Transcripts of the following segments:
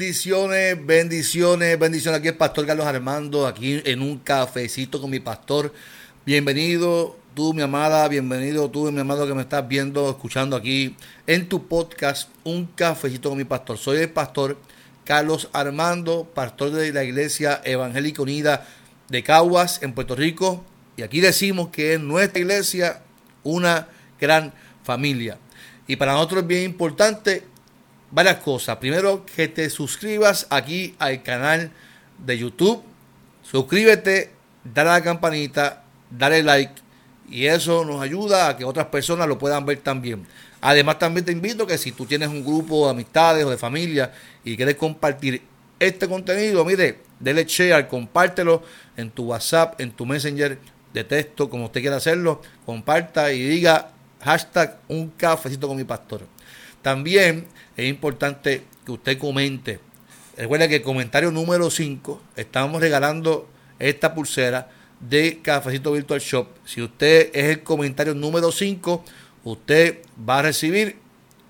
Bendiciones, bendiciones, bendiciones. Aquí el pastor Carlos Armando, aquí en un cafecito con mi pastor. Bienvenido tú, mi amada, bienvenido tú, mi amado que me estás viendo, escuchando aquí en tu podcast, Un cafecito con mi pastor. Soy el pastor Carlos Armando, pastor de la Iglesia Evangélica Unida de Caguas, en Puerto Rico. Y aquí decimos que es nuestra iglesia una gran familia. Y para nosotros es bien importante varias cosas. Primero, que te suscribas aquí al canal de YouTube. Suscríbete, dale a la campanita, dale like. Y eso nos ayuda a que otras personas lo puedan ver también. Además, también te invito que si tú tienes un grupo de amistades o de familia y quieres compartir este contenido, mire, dele share, compártelo en tu WhatsApp, en tu Messenger de texto, como usted quiera hacerlo. Comparta y diga hashtag un cafecito con mi pastor. También es importante que usted comente. Recuerda que el comentario número 5 estamos regalando esta pulsera de Cafecito Virtual Shop. Si usted es el comentario número 5, usted va a recibir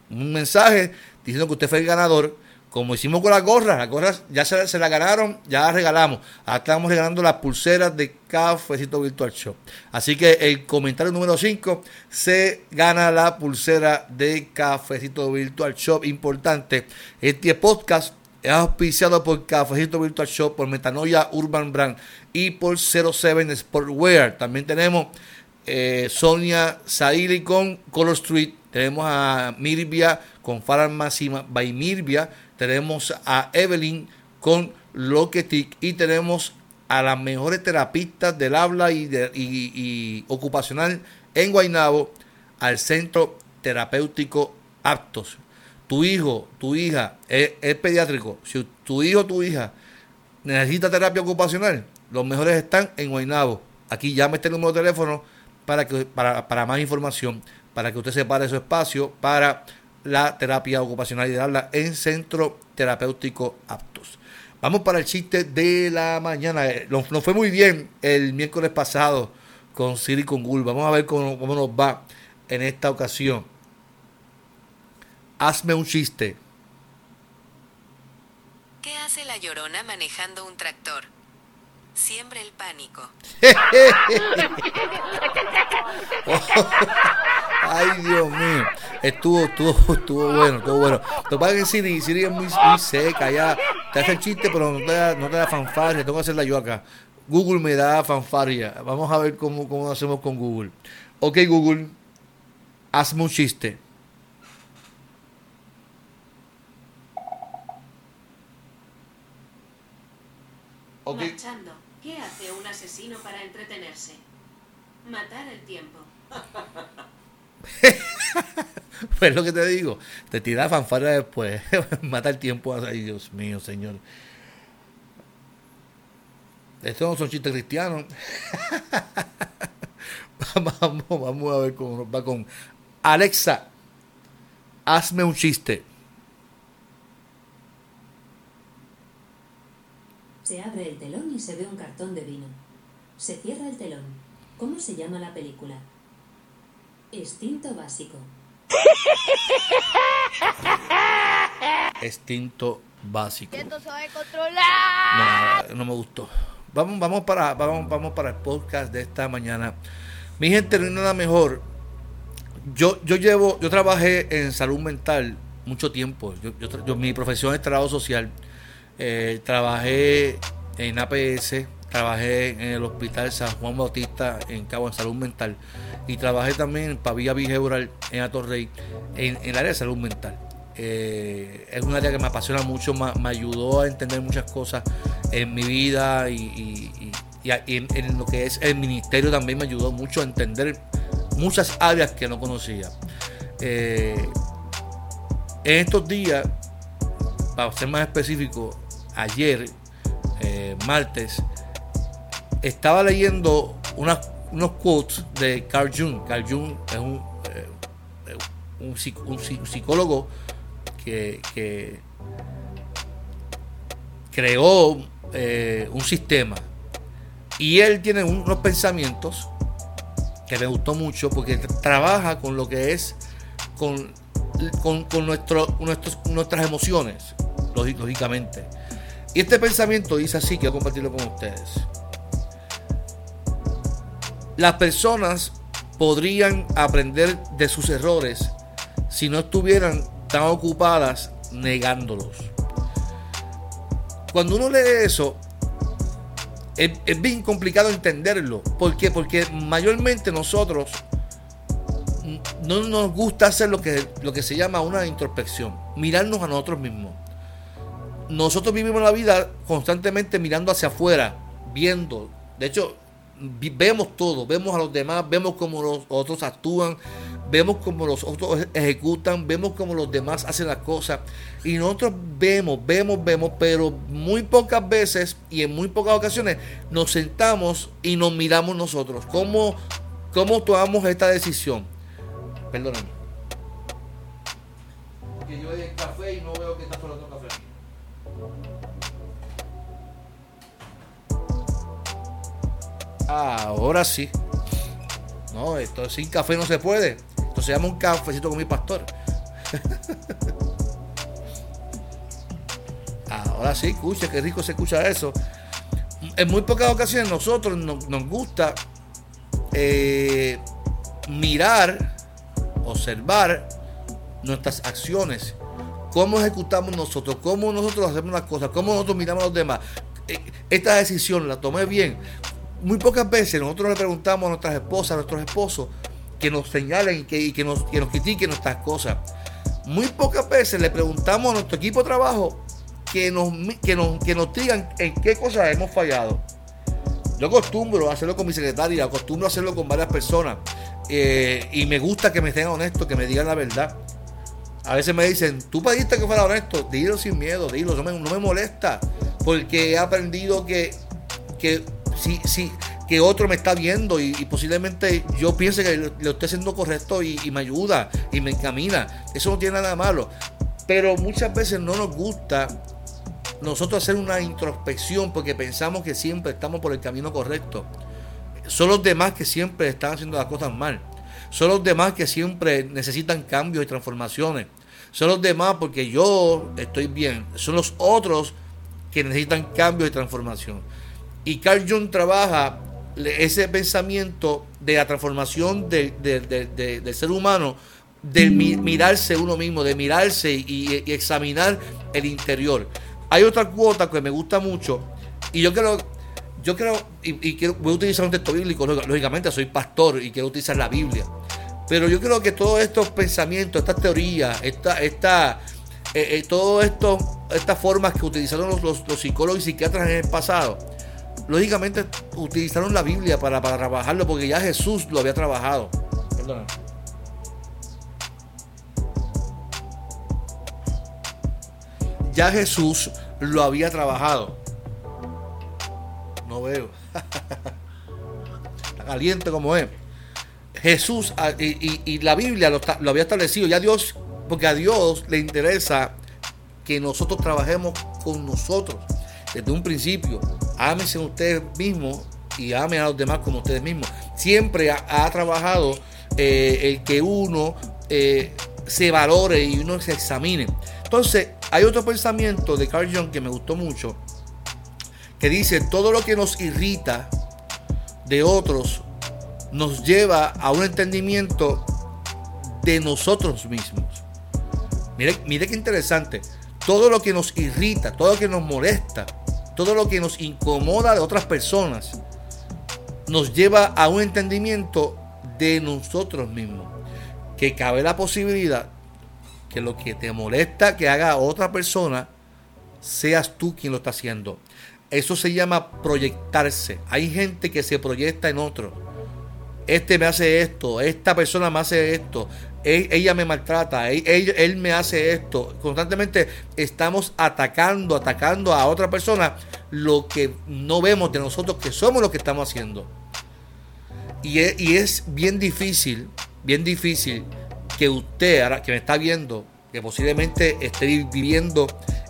un mensaje diciendo que usted fue el ganador como hicimos con las gorras, las gorras ya se, las ganaron, ya las regalamos. Ahora estamos regalando las pulseras de Cafecito Virtual Shop. Así que el comentario número 5 se gana la pulsera de Cafecito Virtual Shop. Importante, este podcast es auspiciado por Cafecito Virtual Shop, por Metanoia Urban Brand y por 07 Sportwear. También tenemos eh, Sonia Saili con Color Street. Tenemos a Mirvia con Farmacia by Mirvia tenemos a Evelyn con Loquetic y tenemos a las mejores terapistas del habla y, y, ocupacional en Guaynabo al Centro Terapéutico Aptos. Tu hijo, tu hija es, pediátrico. Si tu hijo o tu hija necesita terapia ocupacional, los mejores están en Guaynabo. Aquí llame este número de teléfono para, que, para, para más información, para que usted separe su espacio para la terapia ocupacional y de habla en centro terapéutico aptos. Vamos para el chiste de la mañana. Eh, nos, fue muy bien el miércoles pasado con Siri con Google. Vamos a ver cómo, cómo nos va en esta ocasión. Hazme un chiste. ¿Qué hace la llorona manejando un tractor? Siempre el pánico. Estuvo, estuvo, estuvo bueno, estuvo bueno. Lo que pasa es que Siri, Siri es muy, muy seca, ya te hace el chiste, pero no te da, no te da fanfarria, tengo que hacerla yo acá. Google me da fanfarria. Vamos a ver cómo, cómo hacemos con Google. Ok, Google, hazme un chiste. Okay. Marchando, ¿qué hace un asesino para entretenerse? Matar el tiempo. pues lo que te digo, te tira fanfarra después, mata el tiempo, ay Dios mío, Señor. Estos no son chistes cristianos. vamos, vamos a ver cómo nos va con Alexa. Hazme un chiste. Se abre el telón y se ve un cartón de vino. Se cierra el telón. ¿Cómo se llama la película? Instinto básico. Instinto básico. No, no me gustó. Vamos, vamos para, vamos, vamos para el podcast de esta mañana. Mi gente, no hay nada mejor. Yo, yo llevo, yo trabajé en salud mental mucho tiempo. Yo, mi profesión es trabajo social. Eh, trabajé en APS, trabajé en el Hospital San Juan Bautista en Cabo en Salud Mental y trabajé también en Pavía Vigeural en Atorrey en, en el área de salud mental. Eh, es un área que me apasiona mucho, me, ayudó a entender muchas cosas en mi vida y, en, lo que es el ministerio también me ayudó mucho a entender muchas áreas que no conocía. Eh, en estos días, para ser más específico, ayer, eh, martes, estaba leyendo unos quotes de Carl Jung. Carl Jung es un, eh, un, psicólogo que, creó eh, un sistema. Y él tiene unos pensamientos que me gustó mucho porque trabaja con lo que es con, con, nuestro, nuestras emociones, lógicamente. Y este pensamiento dice así, quiero compartirlo con ustedes. Las personas podrían aprender de sus errores si no estuvieran tan ocupadas negándolos. Cuando uno lee eso, es, bien complicado entenderlo. ¿Por qué? Porque mayormente nosotros no nos gusta hacer lo que, lo que se llama una introspección, mirarnos a nosotros mismos. Nosotros vivimos la vida constantemente mirando hacia afuera, viendo. De hecho, vemos todo, vemos a los demás, vemos cómo los otros actúan, vemos cómo los otros ejecutan, vemos cómo los demás hacen las cosas. Y nosotros vemos, vemos, vemos, pero muy pocas veces y en muy pocas ocasiones nos sentamos y nos miramos nosotros. ¿Cómo, cómo tomamos esta decisión? Perdóname. Que yo el café y no veo que está ahora sí. No, esto sin café no se puede. Esto se llama un cafecito con mi pastor. Ahora sí, escucha, qué rico se escucha eso. En muy pocas ocasiones nosotros nos, gusta eh, mirar, observar nuestras acciones, cómo ejecutamos nosotros, cómo nosotros hacemos las cosas, cómo nosotros miramos a los demás. Eh, esta decisión la tomé bien. Muy pocas veces nosotros le preguntamos a nuestras esposas, a nuestros esposos, que nos señalen y que, que, nos, que nos critiquen nuestras cosas. Muy pocas veces le preguntamos a nuestro equipo de trabajo que nos, que nos, que nos digan en qué cosas hemos fallado. Yo acostumbro a hacerlo con mi secretaria, acostumbro a hacerlo con varias personas. Eh, y me gusta que me estén honestos, que me digan la verdad. A veces me dicen, tú pediste que fuera honesto, dilo sin miedo, dilo, no me, no me molesta. Porque he aprendido que, que si, si, que otro me está viendo y, posiblemente yo piense que lo, estoy haciendo correcto y, me ayuda y me encamina. Eso no tiene nada malo. Pero muchas veces no nos gusta nosotros hacer una introspección porque pensamos que siempre estamos por el camino correcto. Son los demás que siempre están haciendo las cosas mal. Son los demás que siempre necesitan cambios y transformaciones. Son los demás porque yo estoy bien. Son los otros que necesitan cambios y transformación. Y Carl Jung trabaja ese pensamiento de la transformación del ser humano, de mirarse uno mismo, de mirarse y, examinar el interior. Hay otra cuota que me gusta mucho y yo creo, yo creo, y, voy a utilizar un texto bíblico, lógicamente soy pastor y quiero utilizar la Biblia, pero yo creo que todos estos pensamientos, estas teorías, esta, esta, eh, eh, todo esto, estas formas que utilizaron los psicólogos y psiquiatras en el pasado, lógicamente utilizaron la Biblia para, trabajarlo porque ya Jesús lo había trabajado. Perdona. Ya Jesús lo había trabajado. No veo. Está caliente como es. Jesús ah, y, la Biblia lo, lo, había establecido. Ya Dios, porque a Dios le interesa que nosotros trabajemos con nosotros desde un principio ámense ustedes mismos y amen a los demás como ustedes mismos. Siempre ha, trabajado eh, el que uno eh, se valore y uno se examine. Entonces, hay otro pensamiento de Carl Jung que me gustó mucho, que dice, todo lo que nos irrita de otros nos lleva a un entendimiento de nosotros mismos. Mire, mire qué interesante. Todo lo que nos irrita, todo lo que nos molesta, todo lo que nos incomoda de otras personas nos lleva a un entendimiento de nosotros mismos. Que cabe la posibilidad que lo que te molesta que haga otra persona, seas tú quien lo está haciendo. Eso se llama proyectarse. Hay gente que se proyecta en otro. Este me hace esto, esta persona me hace esto, ella me maltrata, él, me hace esto. Constantemente estamos atacando, atacando a otra persona lo que no vemos de nosotros que somos lo que estamos haciendo. Y es, y es bien difícil, bien difícil que usted, ahora que me está viendo, que posiblemente esté viviendo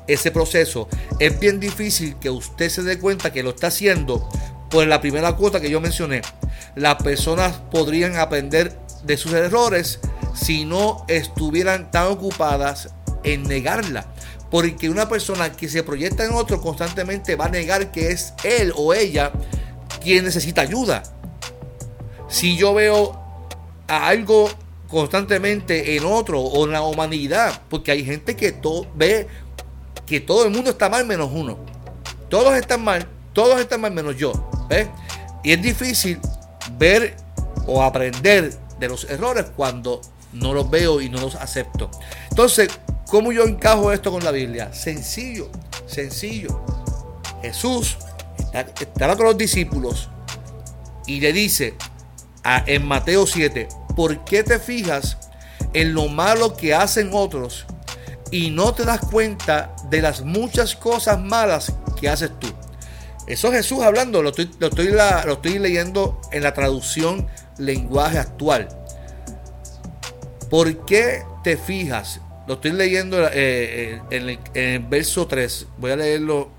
ese proceso, es bien difícil que usted se dé cuenta que lo está haciendo por la primera cuota que yo mencioné. Las personas podrían aprender de sus errores si no estuvieran tan ocupadas en negarla. Porque una persona que se proyecta en otro constantemente va a negar que es él o ella quien necesita ayuda. Si yo veo algo constantemente en otro o en la humanidad, porque hay gente que ve que todo el mundo está mal menos uno. Todos están mal, todos están mal menos yo. Y es difícil ver o aprender de los errores cuando no los veo y no los acepto. Entonces, ¿cómo yo encajo esto con la Biblia? Sencillo, sencillo. Jesús estaba con los discípulos y le dice a, en Mateo 7, ¿por qué te fijas en lo malo que hacen otros y no te das cuenta de las muchas cosas malas que haces tú? Eso es Jesús hablando, lo estoy, lo estoy, lo estoy leyendo en la traducción lenguaje actual. ¿Por qué te fijas? Lo estoy leyendo eh, eh, en, el, verso 3. Voy a leerlo.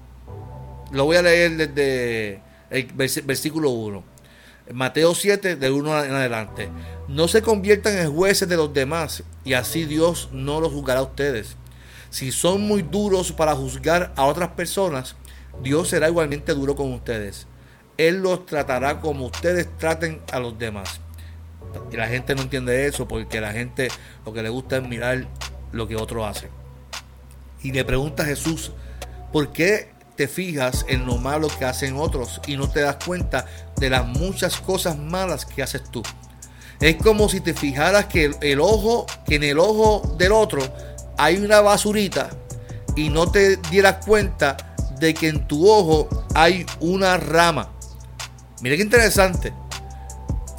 Lo voy a leer desde el versículo 1. Mateo 7, de 1 en adelante. No se conviertan en jueces de los demás y así Dios no los juzgará a ustedes. Si son muy duros para juzgar a otras personas, Dios será igualmente duro con ustedes. Él los tratará como ustedes traten a los demás. Y la gente no entiende eso porque la gente lo que le gusta es mirar lo que otro hace. Y le pregunta a Jesús, ¿por qué te fijas en lo malo que hacen otros y no te das cuenta de las muchas cosas malas que haces tú? Es como si te fijaras que el, ojo, que en el ojo del otro hay una basurita y no te dieras cuenta de que en tu ojo hay una rama. Mira qué interesante.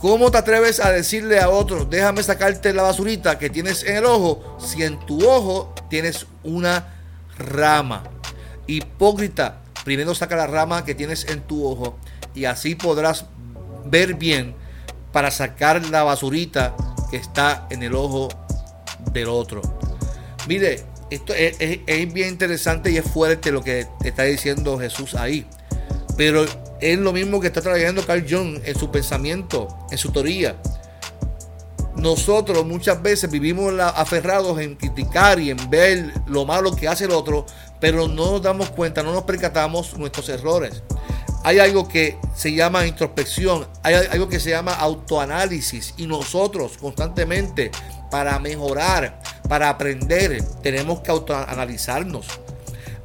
¿Cómo te atreves a decirle a otros, déjame sacarte la basurita que tienes en el ojo, si en tu ojo tienes una rama? Hipócrita, primero saca la rama que tienes en tu ojo y así podrás ver bien para sacar la basurita que está en el ojo del otro. Mire, esto es, es bien interesante y es fuerte lo que está diciendo Jesús ahí. Pero es lo mismo que está trayendo Carl Jung en su pensamiento, en su teoría. Nosotros muchas veces vivimos aferrados en criticar y en ver lo malo que hace el otro, pero no nos damos cuenta, no nos percatamos nuestros errores. Hay algo que se llama introspección, hay algo que se llama autoanálisis y nosotros constantemente para mejorar, para aprender, tenemos que autoanalizarnos.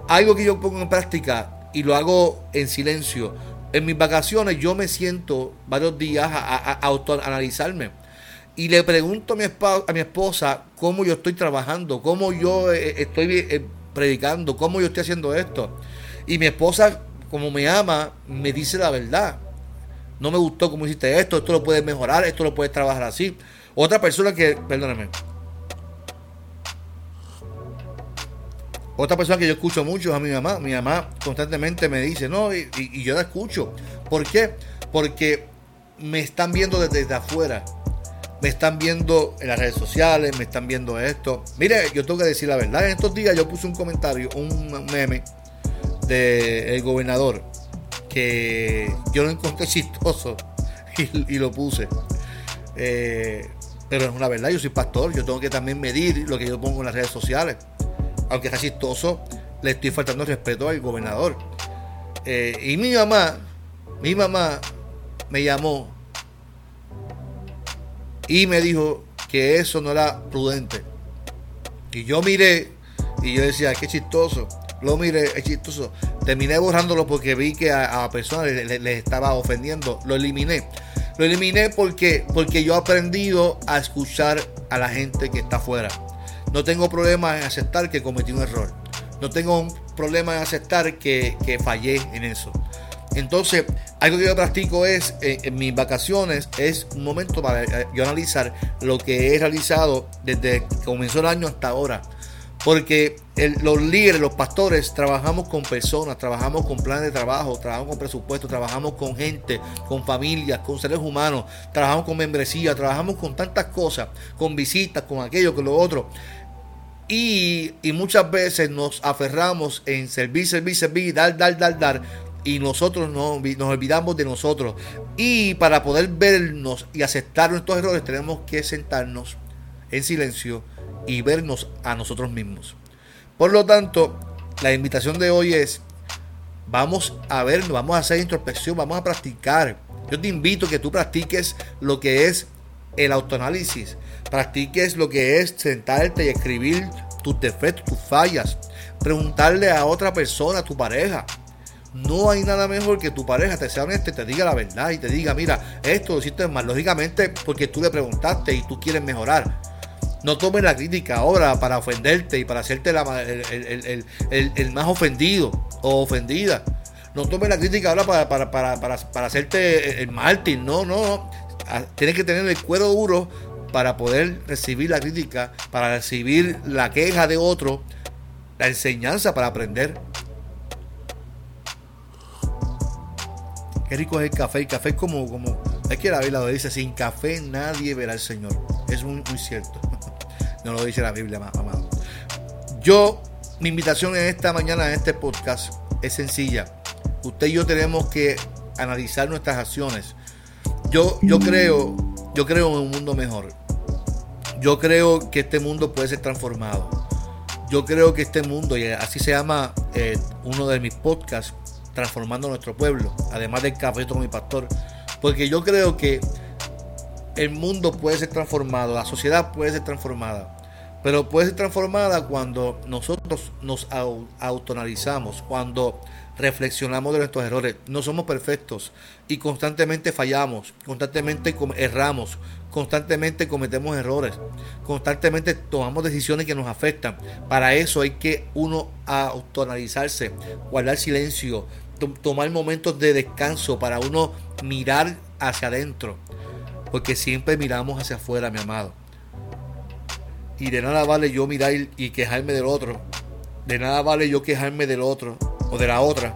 Algo que yo pongo en práctica y lo hago en silencio en mis vacaciones yo me siento varios días a, autoanalizarme. Y le pregunto a mi, a mi esposa cómo yo estoy trabajando, cómo yo eh, eh, estoy eh, predicando, cómo yo estoy haciendo esto. Y mi esposa, como me ama, me dice la verdad. No me gustó cómo hiciste esto, esto lo puedes mejorar, esto lo puedes trabajar así. Otra persona que, perdóname, Otra persona que yo escucho mucho es a mi mamá. Mi mamá constantemente me dice, no, y, yo la escucho. ¿Por qué? Porque me están viendo desde, afuera. Me están viendo en las redes sociales, me están viendo esto. Mire, yo tengo que decir la verdad. En estos días yo puse un comentario, un meme del gobernador que yo lo encontré chistoso y, lo puse. Eh, pero es una verdad, yo soy pastor, yo tengo que también medir lo que yo pongo en las redes sociales aunque está chistoso, le estoy faltando respeto al gobernador. Eh, y mi mamá, mi mamá me llamó y me dijo que eso no era prudente. Y yo miré y yo decía, qué chistoso. Lo miré, es chistoso. Terminé borrándolo porque vi que a, a personas les, estaba ofendiendo. Lo eliminé. Lo eliminé porque, porque yo he aprendido a escuchar a la gente que está afuera. No tengo problema en aceptar que cometí un error. No tengo un problema en aceptar que, fallé en eso. Entonces, algo que yo practico es, eh, en mis vacaciones, es un momento para eh, yo analizar lo que he realizado desde que comenzó el año hasta ahora. Porque los líderes, los pastores, trabajamos con personas, trabajamos con planes de trabajo, trabajamos con presupuestos, trabajamos con gente, con familias, con seres humanos, trabajamos con membresía, trabajamos con tantas cosas, con visitas, con aquello, con lo otro. Y, muchas veces nos aferramos en servir, servir, servir, dar, dar, dar, dar, y nosotros no, nos olvidamos de nosotros. Y para poder vernos y aceptar nuestros errores tenemos que sentarnos en silencio y vernos a nosotros mismos. Por lo tanto, la invitación de hoy es, vamos a vernos, vamos a hacer introspección, vamos a practicar. Yo te invito a que tú practiques lo que es el autoanálisis, practiques lo que es sentarte y escribir tus defectos, tus fallas, preguntarle a otra persona, a tu pareja, no hay nada mejor que tu pareja te sea honesta y te diga la verdad y te diga, mira, esto lo hiciste mal, lógicamente porque tú le preguntaste y tú quieres mejorar. No tomes la crítica ahora para ofenderte y para hacerte el, más ofendido o ofendida. No tomes la crítica ahora para, para, hacerte el mártir. No, no, no. Tienes que tener el cuero duro para poder recibir la crítica, para recibir la queja de otro, la enseñanza para aprender. Qué rico es el café. El café es como, como, es que la Biblia lo dice, sin café nadie verá al Señor. Es muy, muy cierto. No lo dice la Biblia, amado. Yo, mi invitación en esta mañana, en este podcast, es sencilla. Usted y yo tenemos que analizar nuestras acciones. Yo, yo creo, yo creo en un mundo mejor. Yo creo que este mundo puede ser transformado. Yo creo que este mundo, y así se llama eh, uno de mis podcasts, transformando nuestro pueblo, además del café con mi pastor, porque yo creo que el mundo puede ser transformado, la sociedad puede ser transformada, pero puede ser transformada cuando nosotros nos autonalizamos, cuando reflexionamos de nuestros errores. No somos perfectos y constantemente fallamos, constantemente erramos, constantemente cometemos errores, constantemente tomamos decisiones que nos afectan. Para eso hay que uno autonalizarse, guardar silencio, tomar momentos de descanso para uno mirar hacia adentro. Porque siempre miramos hacia afuera, mi amado. Y de nada vale yo mirar y quejarme del otro. De nada vale yo quejarme del otro o de la otra.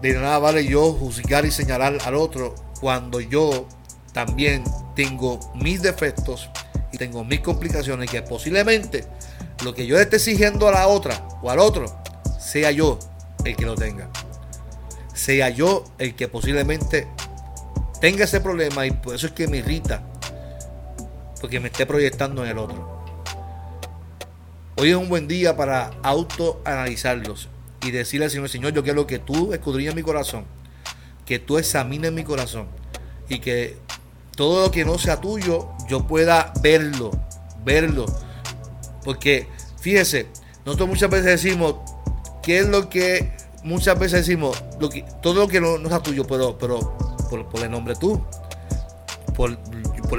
De nada vale yo juzgar y señalar al otro cuando yo también tengo mis defectos y tengo mis complicaciones que posiblemente lo que yo esté exigiendo a la otra o al otro sea yo el que lo tenga sea yo el que posiblemente tenga ese problema y por eso es que me irrita, porque me esté proyectando en el otro. Hoy es un buen día para autoanalizarlos y decirle al Señor, Señor, yo quiero que tú escudriñes mi corazón, que tú examines mi corazón y que todo lo que no sea tuyo, yo pueda verlo, verlo. Porque, fíjese, nosotros muchas veces decimos, ¿qué es lo que muchas veces decimos todo lo que no, no sea tuyo, pero, pero por, el nombre tú. Por,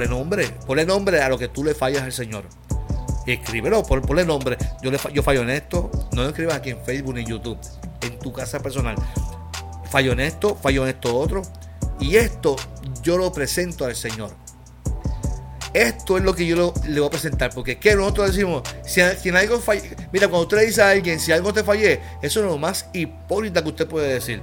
el nombre, por el nombre a lo que tú le fallas al Señor. Escríbelo, por el nombre. Yo, le, yo fallo en esto. No lo escribas aquí en Facebook ni en YouTube. En tu casa personal. Fallo en esto, fallo en esto otro. Y esto yo lo presento al Señor. Esto es lo que yo le voy a presentar, porque que nosotros decimos, si, si en algo falle, mira, cuando usted le dice a alguien, si algo te fallé, eso es lo más hipócrita que usted puede decir.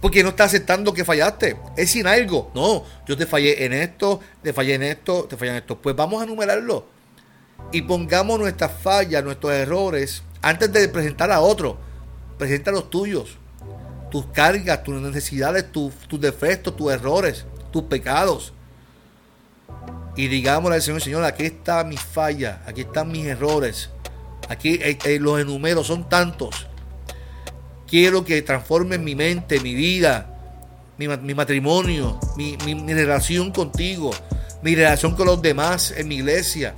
Porque no está aceptando que fallaste. Es sin algo. No, yo te fallé en esto, te fallé en esto, te fallé en esto. Pues vamos a enumerarlo. Y pongamos nuestras fallas, nuestros errores, antes de presentar a otro. Presenta los tuyos. Tus cargas, tus necesidades, tus, tus defectos, tus errores, tus pecados y digámosle al Señor, Señor, aquí está mi falla, aquí están mis errores, aquí eh, eh, los enumeros son tantos. Quiero que transforme mi mente, mi vida, mi, matrimonio, mi, mi relación contigo, mi relación con los demás en mi iglesia.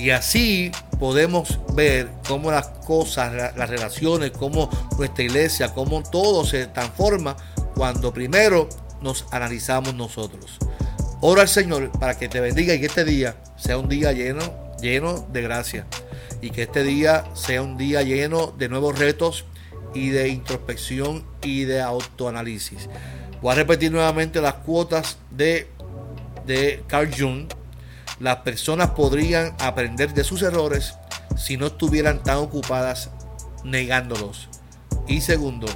Y así podemos ver cómo las cosas, las relaciones, cómo nuestra iglesia, cómo todo se transforma cuando primero nos analizamos nosotros. Ora al Señor para que te bendiga y que este día sea un día lleno, lleno de gracia. Y que este día sea un día lleno de nuevos retos y de introspección y de autoanálisis. Voy a repetir nuevamente las cuotas de, de Carl Jung. Las personas podrían aprender de sus errores si no estuvieran tan ocupadas negándolos. Y segundo,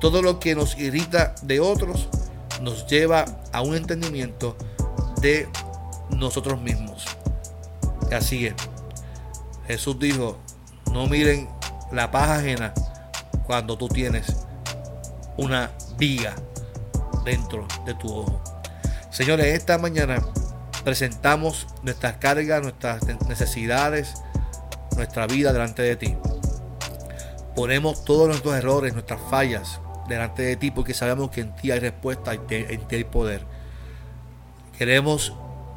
todo lo que nos irrita de otros nos lleva a un entendimiento de nosotros mismos. Así es. Jesús dijo, no miren la paja ajena cuando tú tienes una viga dentro de tu ojo. Señores, esta mañana presentamos nuestras cargas, nuestras necesidades, nuestra vida delante de ti. Ponemos todos nuestros errores, nuestras fallas delante de ti porque sabemos que en ti hay respuesta, en ti hay poder. Queremos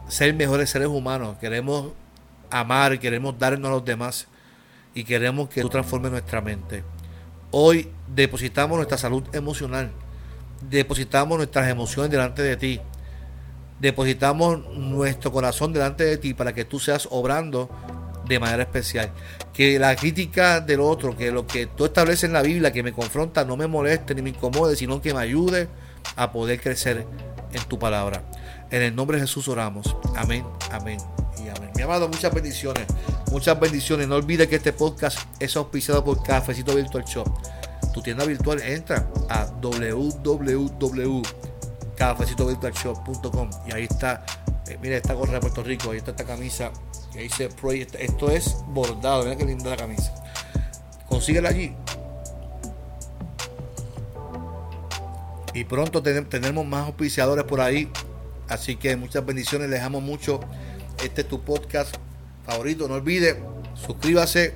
ser mejores seres humanos, queremos amar, queremos darnos a los demás y queremos que tú transformes nuestra mente. Hoy depositamos nuestra salud emocional, depositamos nuestras emociones delante de ti, depositamos nuestro corazón delante de ti para que tú seas obrando de manera especial. Que la crítica del otro, que lo que tú estableces en la Biblia, que me confronta, no me moleste ni me incomode, sino que me ayude a poder crecer en tu palabra. En el nombre de Jesús oramos. Amén, amén y amén. Mi amado, muchas bendiciones. Muchas bendiciones. No olvides que este podcast es auspiciado por Cafecito Virtual Shop. Tu tienda virtual entra a www.cafecitovirtualshop.com y ahí está, eh, mira esta gorra de Puerto Rico, ahí está esta camisa que dice Esto es bordado, mira qué linda la camisa. Consíguela allí. Y pronto tenemos más auspiciadores por ahí Así que muchas bendiciones, les amo mucho. Este es tu podcast favorito. No olvide, suscríbase,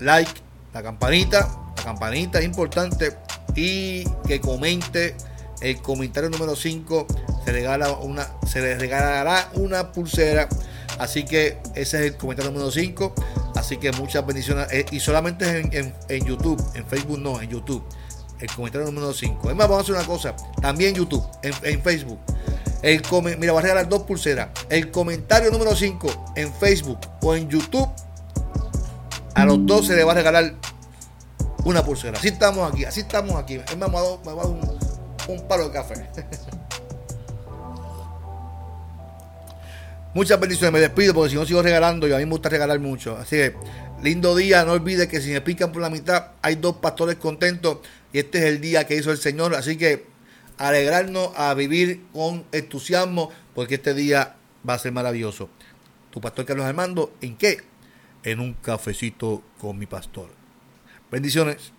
like, la campanita. La campanita es importante. Y que comente el comentario número 5. Se, regala una, se le regalará una pulsera. Así que ese es el comentario número 5. Así que muchas bendiciones. Eh, y solamente en, en, YouTube. En Facebook no, en YouTube. El comentario número 5. Es más, vamos a hacer una cosa. También YouTube, en, en Facebook. El mira, voy a regalar dos pulseras. El comentario número 5 en Facebook o en YouTube. A los dos se le va a regalar una pulsera. Así estamos aquí, así estamos aquí. Es más, me a dar un, un palo de café. Muchas bendiciones, me despido porque si no sigo regalando y a mí me gusta regalar mucho. Así que, lindo día, no olvide que si me pican por la mitad, hay dos pastores contentos y este es el día que hizo el Señor. Así que alegrarnos, a vivir con entusiasmo, porque este día va a ser maravilloso. Tu pastor Carlos Armando, ¿en qué? En un cafecito con mi pastor. Bendiciones.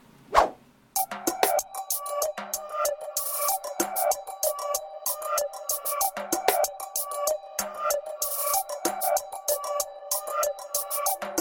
you